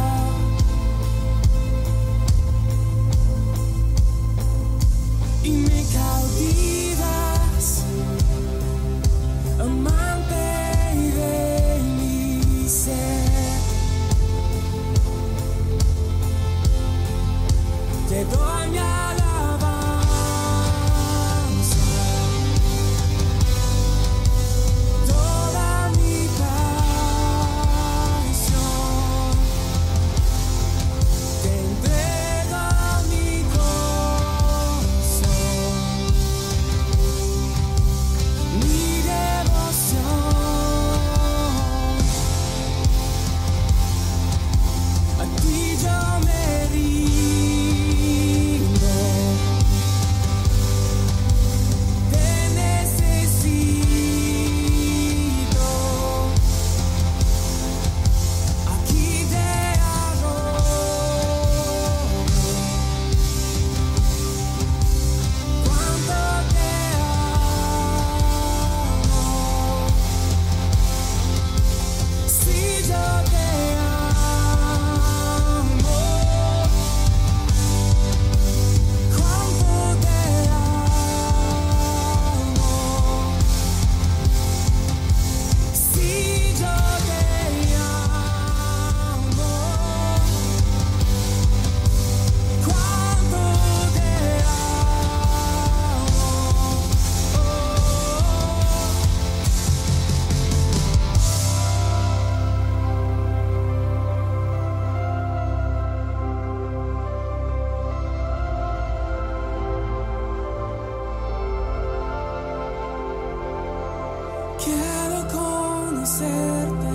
Quiero conocerte,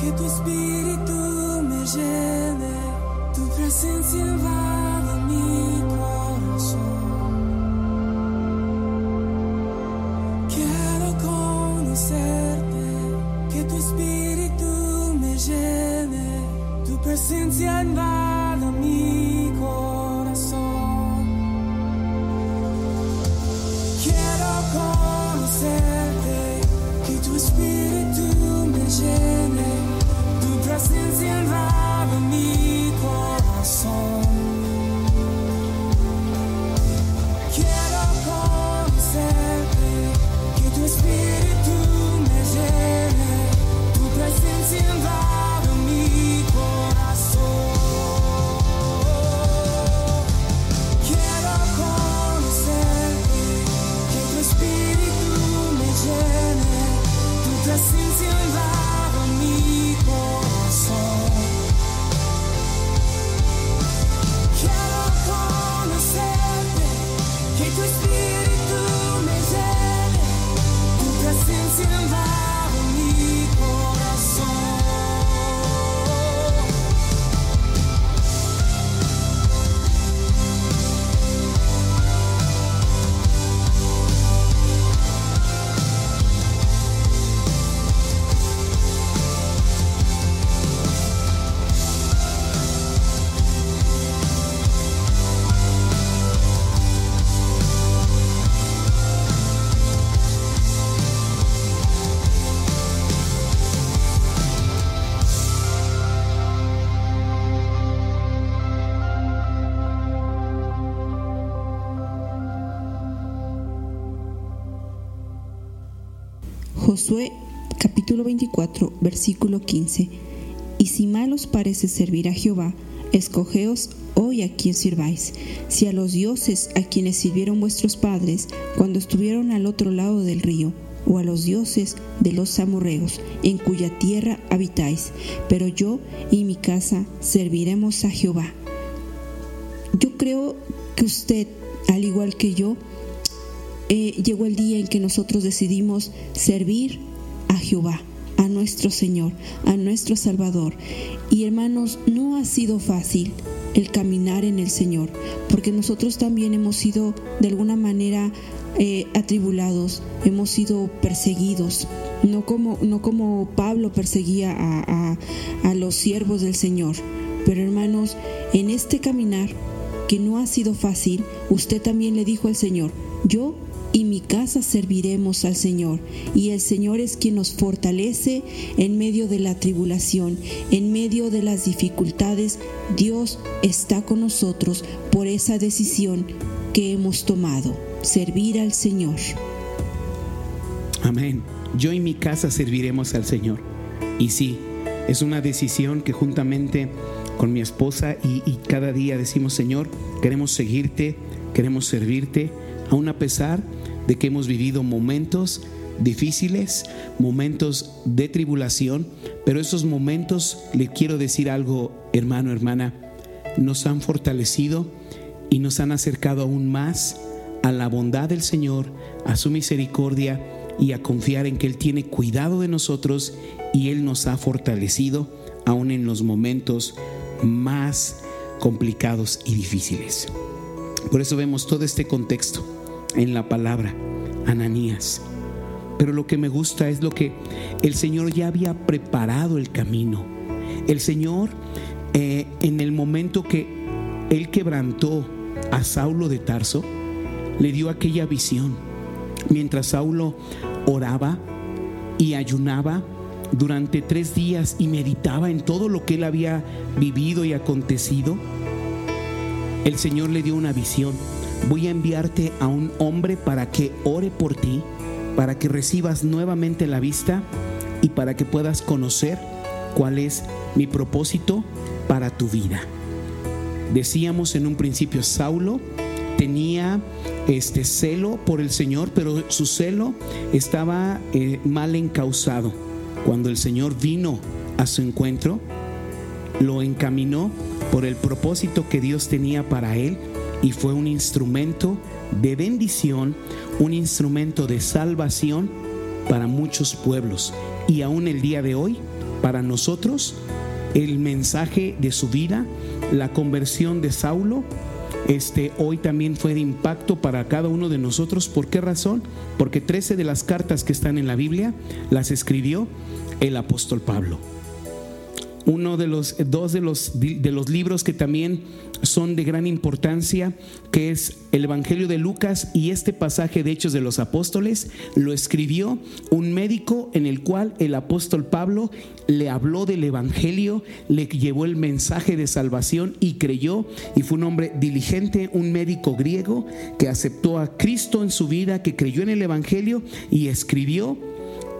que tu espíritu me llene, tu presencia invada Josué capítulo 24, versículo 15. Y si mal os parece servir a Jehová, escogeos hoy a quien sirváis, si a los dioses a quienes sirvieron vuestros padres cuando estuvieron al otro lado del río, o a los dioses de los amorreos, en cuya tierra habitáis, pero yo y mi casa serviremos a Jehová. Yo creo que usted, al igual que yo, eh, llegó el día en que nosotros decidimos servir a Jehová, a nuestro Señor, a nuestro Salvador. Y hermanos, no ha sido fácil el caminar en el Señor, porque nosotros también hemos sido de alguna manera eh, atribulados, hemos sido perseguidos, no como, no como Pablo perseguía a, a- a los siervos del Señor. Pero hermanos, en este caminar que no ha sido fácil, usted también le dijo al Señor, yo y mi casa serviremos al Señor. Y el Señor es quien nos fortalece en medio de la tribulación, en medio de las dificultades. Dios está con nosotros por esa decisión que hemos tomado, servir al Señor. Amén. Yo y mi casa serviremos al Señor. Y sí, es una decisión que juntamente con mi esposa y, cada día decimos, Señor, queremos seguirte, queremos servirte, aun a pesar de que hemos vivido momentos difíciles, momentos de tribulación, pero esos momentos, le quiero decir algo, hermano, hermana, nos han fortalecido y nos han acercado aún más a la bondad del Señor, a su misericordia y a confiar en que Él tiene cuidado de nosotros y Él nos ha fortalecido aún en los momentos más complicados y difíciles. Por eso vemos todo este contexto en la palabra, Ananías. Pero lo que me gusta es lo que el Señor ya había preparado el camino. El Señor, eh, en el momento que Él quebrantó a Saulo de Tarso, le dio aquella visión. Mientras Saulo oraba y ayunaba durante tres días y meditaba en todo lo que él había vivido y acontecido, el Señor le dio una visión. Voy a enviarte a un hombre para que ore por ti, para que recibas nuevamente la vista y para que puedas conocer cuál es mi propósito para tu vida. Decíamos en un principio, Saulo tenía este celo por el Señor, pero su celo estaba eh, mal encausado. Cuando el Señor vino a su encuentro, lo encaminó por el propósito que Dios tenía para él y fue un instrumento de bendición, un instrumento de salvación para muchos pueblos. Y aún el día de hoy, para nosotros, el mensaje de su vida, la conversión de Saulo, este hoy también fue de impacto para cada uno de nosotros. ¿Por qué razón? Porque 13 de las cartas que están en la Biblia las escribió el apóstol Pablo uno de los dos de los de los libros que también son de gran importancia, que es el Evangelio de Lucas y este pasaje de Hechos de los Apóstoles, lo escribió un médico en el cual el apóstol Pablo le habló del Evangelio, le llevó el mensaje de salvación y creyó y fue un hombre diligente, un médico griego que aceptó a Cristo en su vida, que creyó en el Evangelio y escribió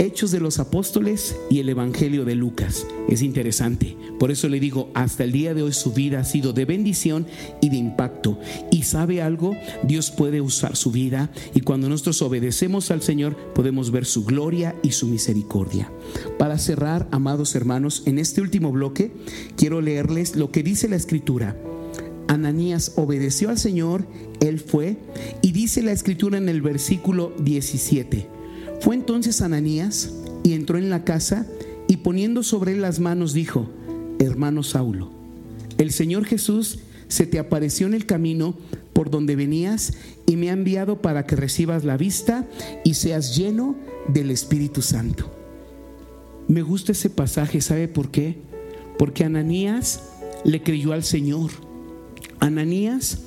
Hechos de los Apóstoles y el Evangelio de Lucas. Es interesante. Por eso le digo, hasta el día de hoy su vida ha sido de bendición y de impacto. Y sabe algo, Dios puede usar su vida y cuando nosotros obedecemos al Señor podemos ver su gloria y su misericordia. Para cerrar, amados hermanos, en este último bloque quiero leerles lo que dice la Escritura. Ananías obedeció al Señor, él fue, y dice la Escritura en el versículo 17. Fue entonces Ananías y entró en la casa y poniendo sobre él las manos dijo, hermano Saulo, el Señor Jesús se te apareció en el camino por donde venías y me ha enviado para que recibas la vista y seas lleno del Espíritu Santo. Me gusta ese pasaje, ¿sabe por qué? Porque Ananías le creyó al Señor. Ananías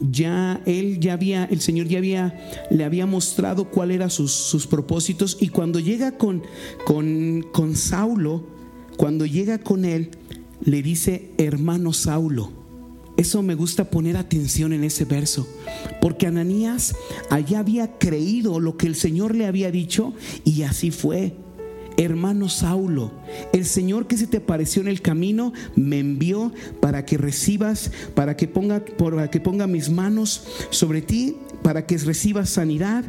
ya él ya había, el Señor ya había, le había mostrado cuál eran sus, sus propósitos y cuando llega con, con, con Saulo, cuando llega con él, le dice, hermano Saulo. Eso me gusta poner atención en ese verso, porque Ananías allá había creído lo que el Señor le había dicho y así fue hermano Saulo, el Señor que se te apareció en el camino me envió para que recibas, para que ponga, para que ponga mis manos sobre ti, para que recibas sanidad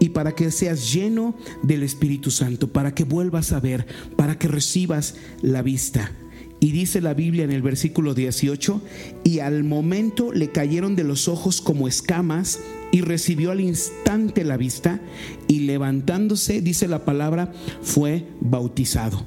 y para que seas lleno del Espíritu Santo, para que vuelvas a ver, para que recibas la vista. Y dice la Biblia en el versículo 18, y al momento le cayeron de los ojos como escamas y recibió al instante la vista y levantándose, dice la palabra, fue bautizado.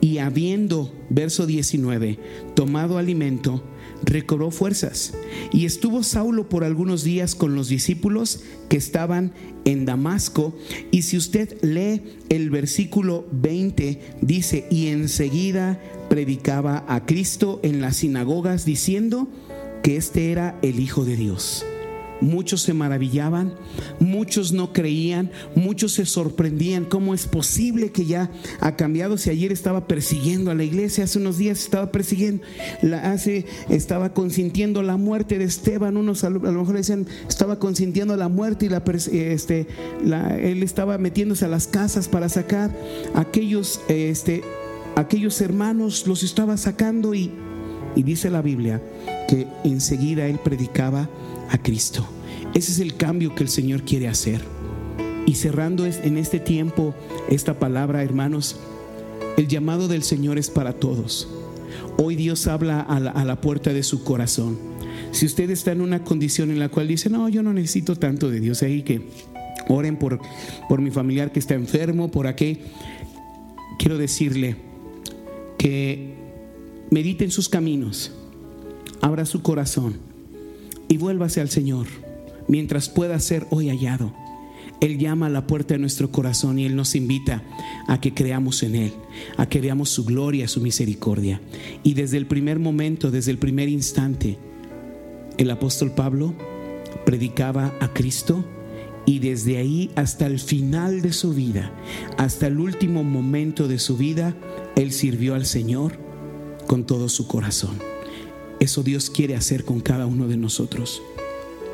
Y habiendo, verso 19, tomado alimento, recobró fuerzas. Y estuvo Saulo por algunos días con los discípulos que estaban en Damasco. Y si usted lee el versículo 20, dice, y enseguida predicaba a Cristo en las sinagogas diciendo, que este era el Hijo de Dios. Muchos se maravillaban, muchos no creían, muchos se sorprendían. ¿Cómo es posible que ya ha cambiado? Si ayer estaba persiguiendo a la iglesia, hace unos días estaba persiguiendo, la, hace, estaba consintiendo la muerte de Esteban. Unos a lo, mejor decían, estaba consintiendo la muerte y este, la- él estaba metiéndose a las casas para sacar aquellos, este, aquellos hermanos, los estaba sacando y, y dice la Biblia que enseguida él predicaba a Cristo. Ese es el cambio que el Señor quiere hacer. Y cerrando en este tiempo esta palabra, hermanos, el llamado del Señor es para todos. Hoy Dios habla a la, a la puerta de su corazón. Si usted está en una condición en la cual dice, no, yo no necesito tanto de Dios, ahí que oren por, por mi familiar que está enfermo, por aquí, quiero decirle que medite en sus caminos, abra su corazón y vuélvase al Señor mientras pueda ser hoy hallado. Él llama a la puerta de nuestro corazón y Él nos invita a que creamos en Él, a que veamos su gloria, su misericordia. Y desde el primer momento, desde el primer instante, el apóstol Pablo predicaba a Cristo y desde ahí hasta el final de su vida, hasta el último momento de su vida, Él sirvió al Señor con todo su corazón. Eso Dios quiere hacer con cada uno de nosotros.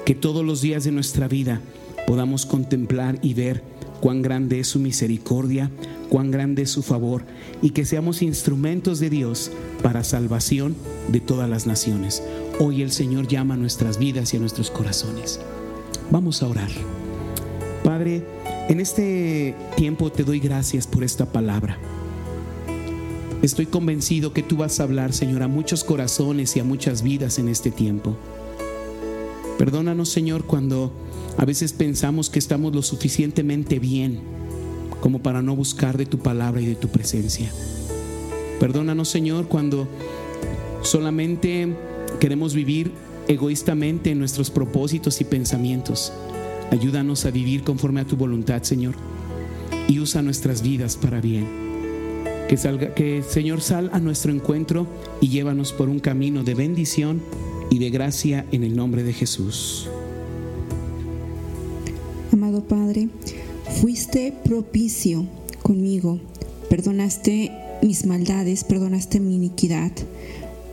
Que todos los días de nuestra vida podamos contemplar y ver cuán grande es su misericordia, cuán grande es su favor y que seamos instrumentos de Dios para salvación de todas las naciones. Hoy el Señor llama a nuestras vidas y a nuestros corazones. Vamos a orar. Padre, en este tiempo te doy gracias por esta palabra. Estoy convencido que tú vas a hablar, Señor, a muchos corazones y a muchas vidas en este tiempo. Perdónanos, Señor, cuando a veces pensamos que estamos lo suficientemente bien como para no buscar de tu palabra y de tu presencia. Perdónanos, Señor, cuando solamente queremos vivir egoístamente en nuestros propósitos y pensamientos. Ayúdanos a vivir conforme a tu voluntad, Señor, y usa nuestras vidas para bien. Que salga, que Señor sal a nuestro encuentro y llévanos por un camino de bendición y de gracia en el nombre de Jesús. Amado Padre, fuiste propicio conmigo, perdonaste mis maldades, perdonaste mi iniquidad,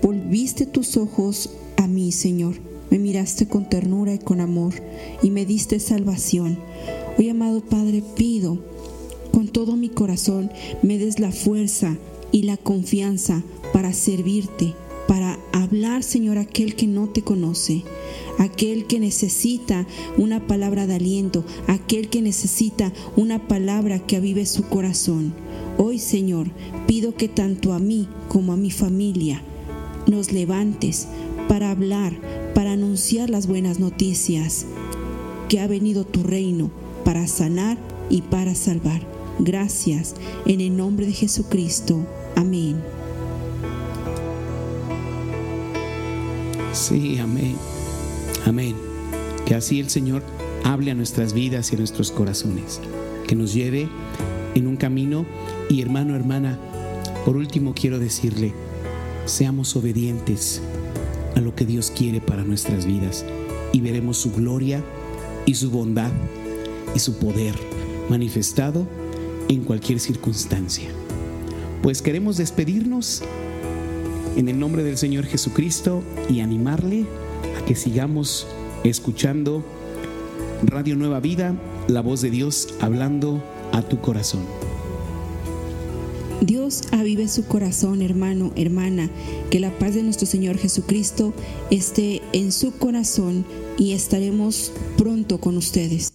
volviste tus ojos a mí, Señor, me miraste con ternura y con amor y me diste salvación. Hoy, amado Padre, pido con todo mi corazón me des la fuerza y la confianza para servirte, para hablar, Señor, aquel que no te conoce, aquel que necesita una palabra de aliento, aquel que necesita una palabra que avive su corazón. Hoy, Señor, pido que tanto a mí como a mi familia nos levantes para hablar, para anunciar las buenas noticias, que ha venido tu reino para sanar y para salvar. Gracias en el nombre de Jesucristo. Amén. Sí, amén. Amén. Que así el Señor hable a nuestras vidas y a nuestros corazones. Que nos lleve en un camino. Y hermano, hermana, por último quiero decirle, seamos obedientes a lo que Dios quiere para nuestras vidas y veremos su gloria y su bondad y su poder manifestado en cualquier circunstancia. Pues queremos despedirnos en el nombre del Señor Jesucristo y animarle a que sigamos escuchando Radio Nueva Vida, la voz de Dios hablando a tu corazón. Dios avive su corazón, hermano, hermana, que la paz de nuestro Señor Jesucristo esté en su corazón y estaremos pronto con ustedes.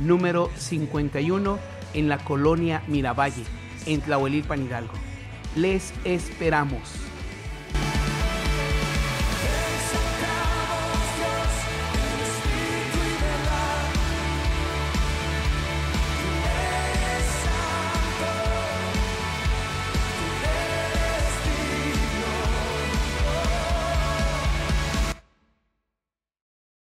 número 51, en la colonia Miravalle, en Tlahuelilpan Hidalgo. Les esperamos.